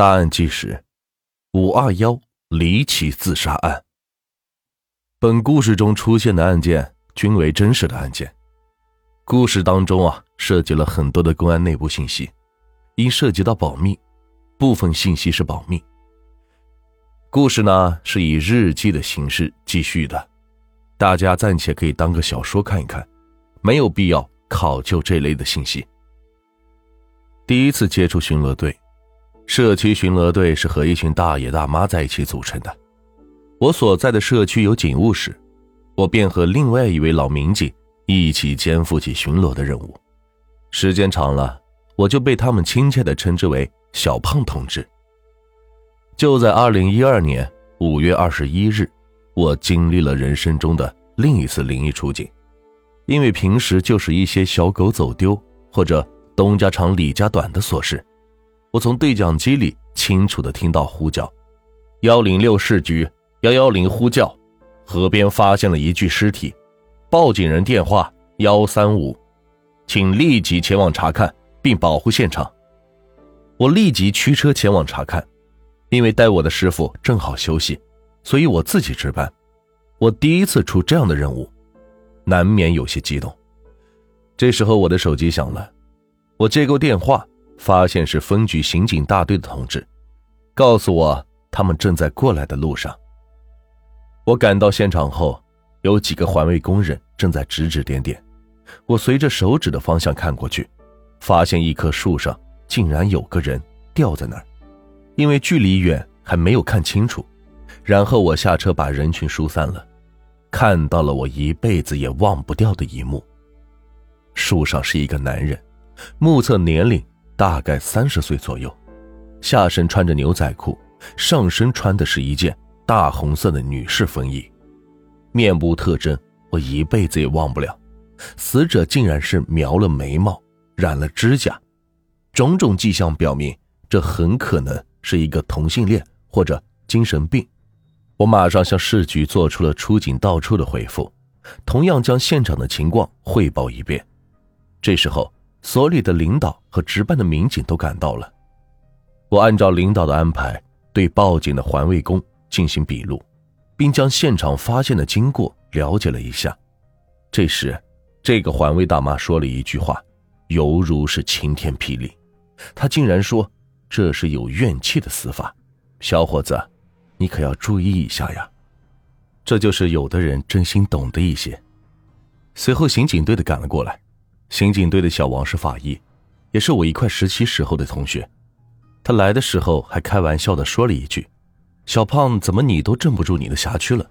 大案纪实：五二幺离奇自杀案。本故事中出现的案件均为真实的案件。故事当中啊，涉及了很多的公安内部信息，因涉及到保密，部分信息是保密。故事呢是以日记的形式继续的，大家暂且可以当个小说看一看，没有必要考究这类的信息。第一次接触巡逻队，社区巡逻队是和一群大爷大妈在一起组成的。我所在的社区有警务室，我便和另外一位老民警一起肩负起巡逻的任务。时间长了，我就被他们亲切地称之为“小胖同志”。就在二零一二年五月二十一日，我经历了人生中的另一次灵异出警。因为平时就是一些小狗走丢或者东家长李家短的琐事，我从对讲机里清楚的听到呼叫：“幺零六市局幺幺零呼叫，河边发现了一具尸体，报警人电话幺三五，请立即前往查看并保护现场。”我立即驱车前往查看。因为带我的师傅正好休息，所以我自己值班。我第一次出这样的任务，难免有些激动。这时候我的手机响了，我接过电话，发现是分局刑警大队的同志，告诉我他们正在过来的路上。我赶到现场后，有几个环卫工人正在指指点点。我随着手指的方向看过去，发现一棵树上竟然有个人吊在那儿。因为距离远，还没有看清楚。然后我下车把人群疏散了，看到了我一辈子也忘不掉的一幕。树上是一个男人，目测年龄大概三十岁左右，下身穿着牛仔裤，上身穿的是一件大红色的女士风衣。面部特征我一辈子也忘不了，死者竟然是描了眉毛，染了指甲，种种迹象表明这很可能。是一个同性恋或者精神病，我马上向市局做出了出警到处的回复，同样将现场的情况汇报一遍。这时候，所里的领导和值班的民警都赶到了。我按照领导的安排，对报警的环卫工进行笔录，并将现场发现的经过了解了一下。这时，这个环卫大妈说了一句话，犹如是晴天霹雳，她竟然说。这是有怨气的死法，小伙子，你可要注意一下呀。这就是有的人真心懂得一些。随后，刑警队的赶了过来。刑警队的小王是法医，也是我一块实习时候的同学。他来的时候还开玩笑的说了一句：“小胖，怎么你都镇不住你的辖区了？”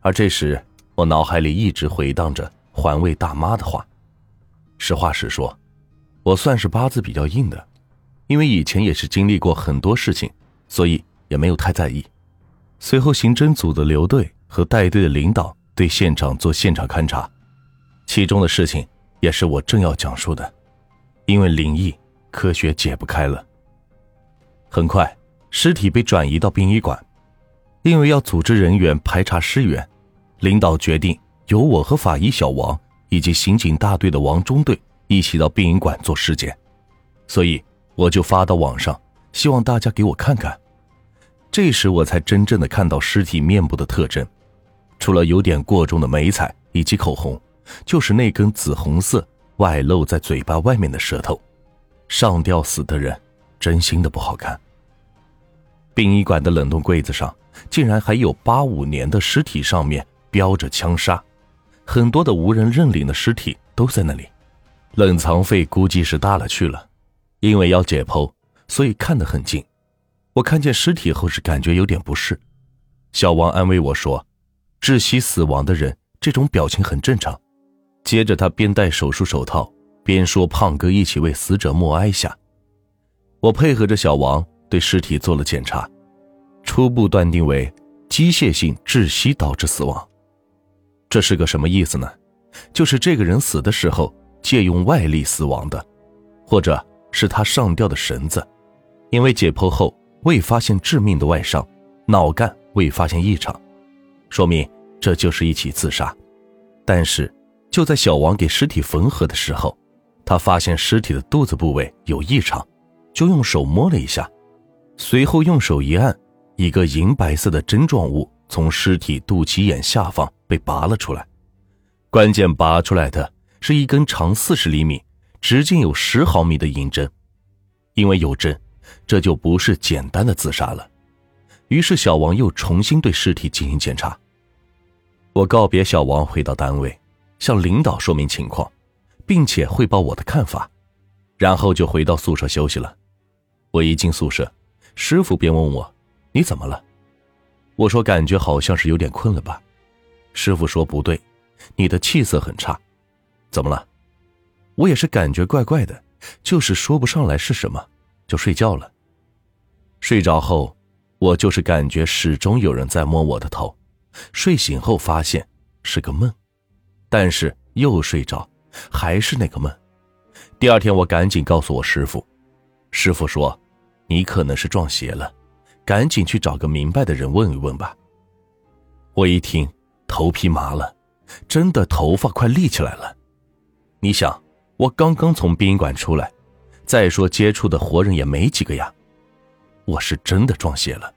而这时，我脑海里一直回荡着环卫大妈的话。实话实说，我算是八字比较硬的。因为以前也是经历过很多事情，所以也没有太在意。随后，刑侦组的刘队和带队的领导对现场做现场勘查，其中的事情也是我正要讲述的。因为灵异，科学解不开了。很快，尸体被转移到殡仪馆，因为要组织人员排查尸源，领导决定由我和法医小王以及刑警大队的王中队一起到殡仪馆做尸检，所以。我就发到网上，希望大家给我看看。这时我才真正的看到尸体面部的特征，除了有点过重的眉彩以及口红，就是那根紫红色外露在嘴巴外面的舌头。上吊死的人，真心的不好看。殡仪馆的冷冻柜子上竟然还有八五年的尸体，上面标着枪杀，很多的无人认领的尸体都在那里，冷藏费估计是大了去了。因为要解剖，所以看得很近。我看见尸体后是感觉有点不适。小王安慰我说：“窒息死亡的人这种表情很正常。”接着他边戴手术手套边说：“胖哥一起为死者默哀下。”我配合着小王对尸体做了检查，初步断定为机械性窒息导致死亡。这是个什么意思呢？就是这个人死的时候借用外力死亡的，或者。是他上吊的绳子，因为解剖后未发现致命的外伤，脑干未发现异常，说明这就是一起自杀。但是就在小王给尸体缝合的时候，他发现尸体的肚子部位有异常，就用手摸了一下，随后用手一按，一个银白色的针状物从尸体肚脐眼下方被拔了出来。关键拔出来的是一根长四十厘米、直径有十毫米的银针，因为有针，这就不是简单的自杀了。于是小王又重新对尸体进行检查。我告别小王，回到单位，向领导说明情况，并且汇报我的看法，然后就回到宿舍休息了。我一进宿舍。师傅便问我：“你怎么了？”我说：“感觉好像是有点困了吧。”师傅说：“不对，你的气色很差，怎么了？”我也是感觉怪怪的，就是说不上来是什么，就睡觉了。睡着后，我就是感觉始终有人在摸我的头。睡醒后发现是个梦，但是又睡着，还是那个梦。第二天我赶紧告诉我师傅，师傅说。你可能是撞邪了，赶紧去找个明白的人问一问吧。我一听，头皮麻了，真的头发快立起来了。你想，我刚刚从殡仪馆出来，再说接触的活人也没几个呀，我是真的撞邪了。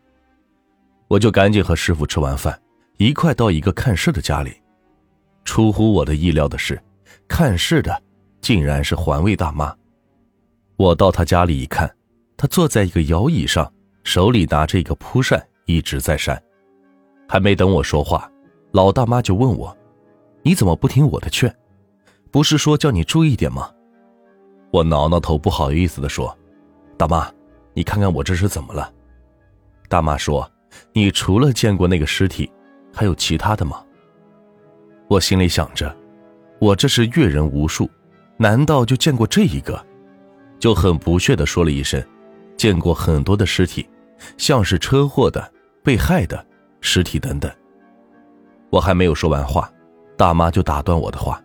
我就赶紧和师傅吃完饭，一块到一个看事的家里。出乎我的意料的是，看事的竟然是环卫大妈。我到她家里一看。她坐在一个摇椅上，手里拿着一个蒲扇，一直在扇。还没等我说话，老大妈就问我：“你怎么不听我的劝？不是说叫你注意点吗？”我挠挠头，不好意思的说：“大妈，你看看我这是怎么了？”大妈说：“你除了见过那个尸体，还有其他的吗？”我心里想着，我这是阅人无数，难道就见过这一个？就很不屑的说了一声。见过很多的尸体，像是车祸的、被害的尸体等等。我还没有说完话，大妈就打断我的话：“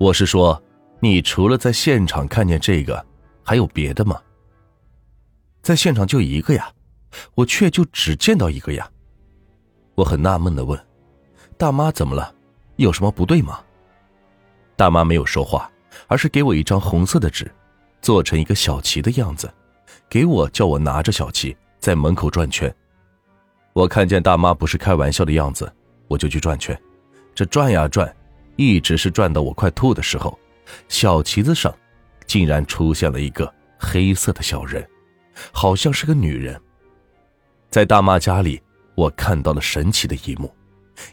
我是说，你除了在现场看见这个，还有别的吗？”在现场就一个呀，我却就只见到一个呀。我很纳闷的问：“大妈怎么了？有什么不对吗？”大妈没有说话，而是给我一张红色的纸，做成一个小旗的样子。给我叫我拿着小旗在门口转圈，我看见大妈不是开玩笑的样子，我就去转圈。这转呀转，一直是转到我快吐的时候，小旗子上竟然出现了一个黑色的小人，好像是个女人。在大妈家里，我看到了神奇的一幕，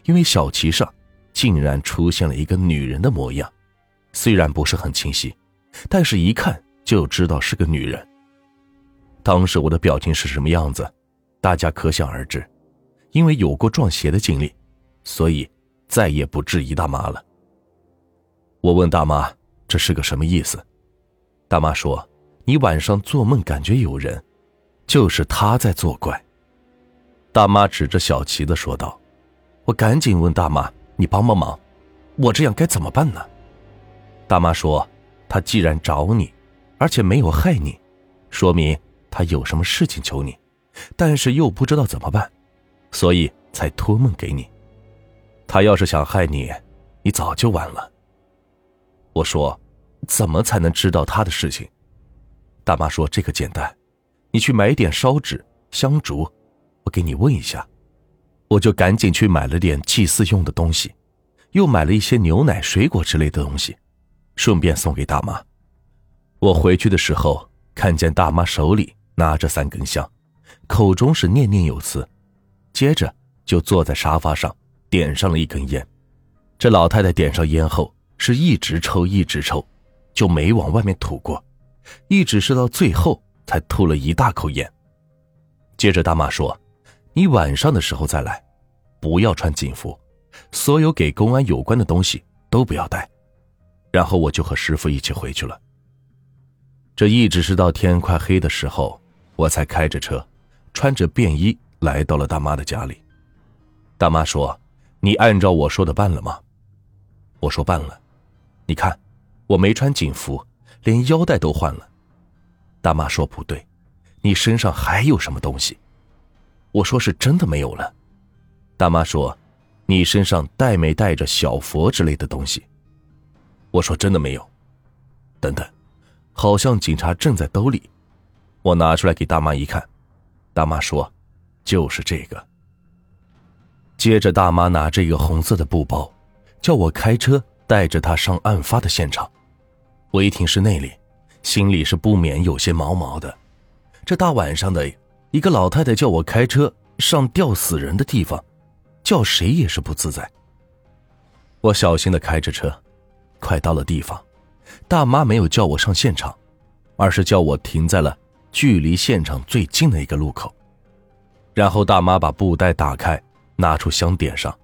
因为小旗上竟然出现了一个女人的模样，虽然不是很清晰，但是一看就知道是个女人。当时我的表情是什么样子，大家可想而知。因为有过撞邪的经历，所以再也不质疑大妈了。我问大妈这是个什么意思，大妈说：“你晚上做梦感觉有人，就是他在作怪。”大妈指着小旗子说道：“我赶紧问大妈，你帮帮忙，我这样该怎么办呢？”大妈说：“他既然找你，而且没有害你，说明……”他有什么事情求你，但是又不知道怎么办，所以才托梦给你。他要是想害你，你早就完了。我说，怎么才能知道他的事情？大妈说这个简单，你去买点烧纸、香烛，我给你问一下。我就赶紧去买了点祭祀用的东西，又买了一些牛奶、水果之类的东西，顺便送给大妈。我回去的时候，看见大妈手里。拿着三根香，口中是念念有词，接着就坐在沙发上点上了一根烟。这老太太点上烟后是一直抽一直抽，就没往外面吐过，一直是到最后才吐了一大口烟。接着大妈说：“你晚上的时候再来，不要穿警服，所有给公安有关的东西都不要带。”然后我就和师傅一起回去了。这一直是到天快黑的时候。我才开着车，穿着便衣来到了大妈的家里。大妈说：“你按照我说的办了吗？”我说：“办了。”你看，我没穿警服，连腰带都换了。大妈说：“不对，你身上还有什么东西？”我说：“是真的没有了。”大妈说：“你身上带没带着小佛之类的东西？”我说：“真的没有。”等等，好像警察正在兜里。我拿出来给大妈一看，大妈说：“就是这个。”接着，大妈拿着一个红色的布包，叫我开车带着她上案发的现场。我一听是那里，心里是不免有些毛毛的。这大晚上的，一个老太太叫我开车上吊死人的地方，叫谁也是不自在。我小心的开着车，快到了地方，大妈没有叫我上现场，而是叫我停在了距离现场最近的一个路口。然后大妈把布袋打开。拿出香点上，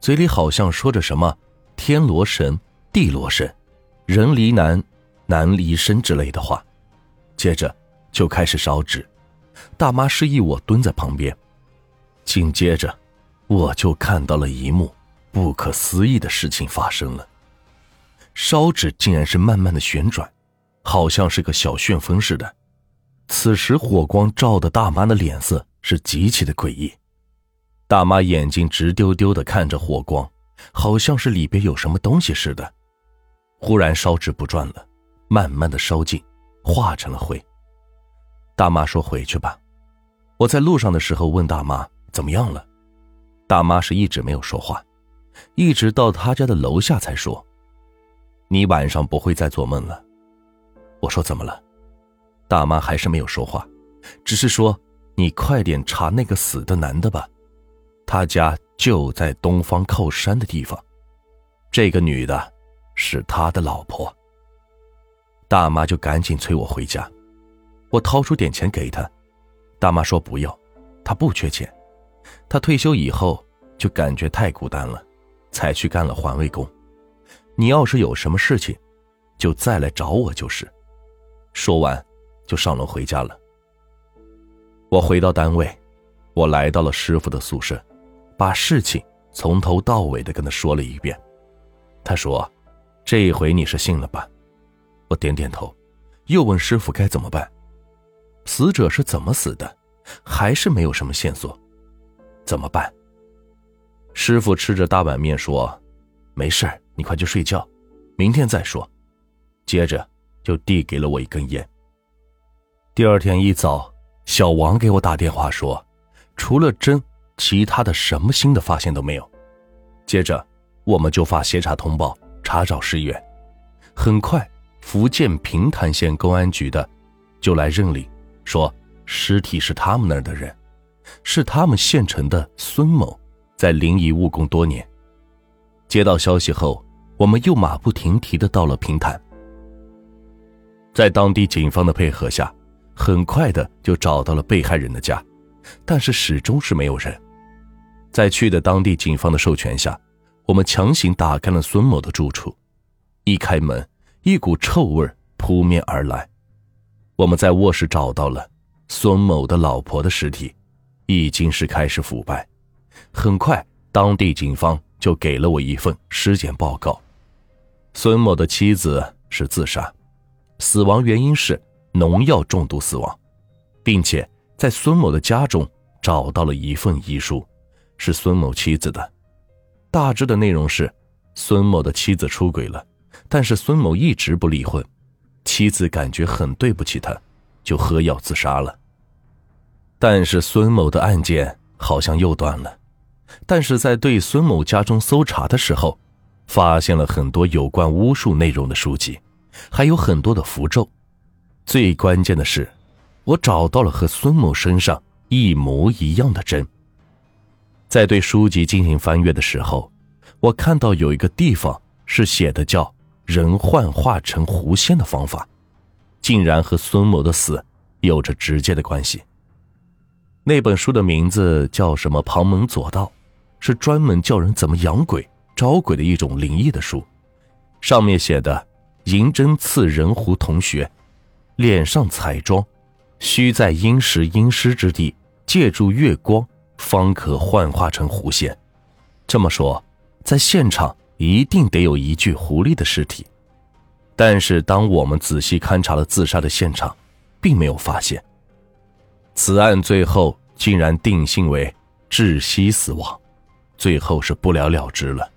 嘴里好像说着什么“天罗神，地罗神，人离难、难离身”之类的话，接着就开始烧纸。大妈示意我蹲在旁边，紧接着我就看到了一幕不可思议的事情发生了：烧纸竟然是慢慢的旋转，好像是个小旋风似的。此时火光照的大妈的脸色是极其的诡异。大妈眼睛直丢丢的看着火光，好像是里边有什么东西似的。忽然烧纸不转了，慢慢的烧尽，化成了灰。大妈说：“回去吧。”我在路上的时候问大妈怎么样了，大妈是一直没有说话，一直到她家的楼下才说：“你晚上不会再做梦了。”我说：“怎么了？”大妈还是没有说话，只是说：“你快点查那个死的男的吧。”他家就在东方靠山的地方，这个女的，是他的老婆。大妈就赶紧催我回家，我掏出点钱给他，大妈说不要，她不缺钱，她退休以后就感觉太孤单了，才去干了环卫工。你要是有什么事情，就再来找我就是。说完，就上楼回家了。我回到单位，我来到了师傅的宿舍。把事情从头到尾的跟他说了一遍，他说：“这一回你是信了吧？”我点点头，又问师傅该怎么办。死者是怎么死的？还是没有什么线索，怎么办？师傅吃着大碗面说：“没事你快去睡觉，明天再说。”接着就递给了我一根烟。第二天一早，小王给我打电话说：“除了针。”其他的什么新的发现都没有。接着，我们就发协查通报，查找尸源。很快，福建平潭县公安局的就来认领，说尸体是他们那儿的人，是他们县城的孙某，在临沂务工多年。接到消息后，我们又马不停蹄的到了平潭，在当地警方的配合下，很快的就找到了被害人的家，但是始终是没有人。在去的当地警方的授权下，我们强行打开了孙某的住处。一开门，一股臭味扑面而来。我们在卧室找到了孙某的老婆的尸体，已经是开始腐败。很快，当地警方就给了我一份尸检报告：孙某的妻子是自杀，死亡原因是农药中毒死亡，并且在孙某的家中找到了一份遗书。是孙某妻子的，大致的内容是，孙某的妻子出轨了，但是孙某一直不离婚，妻子感觉很对不起他，就喝药自杀了。但是孙某的案件好像又断了，但是在对孙某家中搜查的时候，发现了很多有关巫术内容的书籍，还有很多的符咒，最关键的是，我找到了和孙某身上一模一样的针。在对书籍进行翻阅的时候，我看到有一个地方是写的叫“人幻化成狐仙”的方法，竟然和孙某的死有着直接的关系。那本书的名字叫什么？旁门左道，是专门教人怎么养鬼、招鬼的一种灵异的书。上面写的：“银针刺人狐同学，脸上彩妆，需在阴时阴湿之地，借助月光。”方可幻化成狐仙，这么说，在现场一定得有一具狐狸的尸体。但是，当我们仔细勘察了自杀的现场，并没有发现。此案最后竟然定性为窒息死亡，最后是不了了之了。